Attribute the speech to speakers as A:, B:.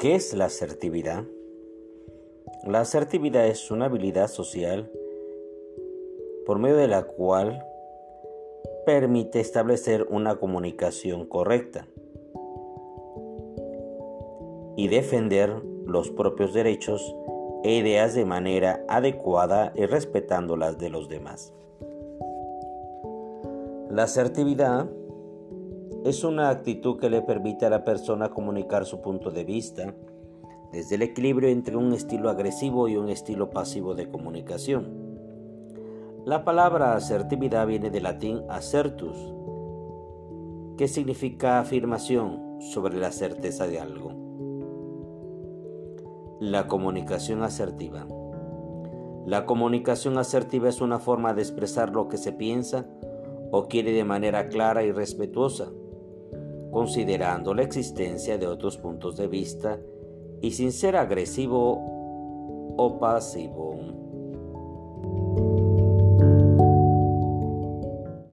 A: ¿Qué es la asertividad? La asertividad es una habilidad social por medio de la cual permite establecer una comunicación correcta y defender los propios derechos e ideas de manera adecuada y respetando las de los demás. La asertividad es una actitud que le permite a la persona comunicar su punto de vista desde el equilibrio entre un estilo agresivo y un estilo pasivo de comunicación. La palabra asertividad viene del latín acertus, que significa afirmación sobre la certeza de algo. La comunicación asertiva. La comunicación asertiva es una forma de expresar lo que se piensa o quiere de manera clara y respetuosa, considerando la existencia de otros puntos de vista y sin ser agresivo o pasivo.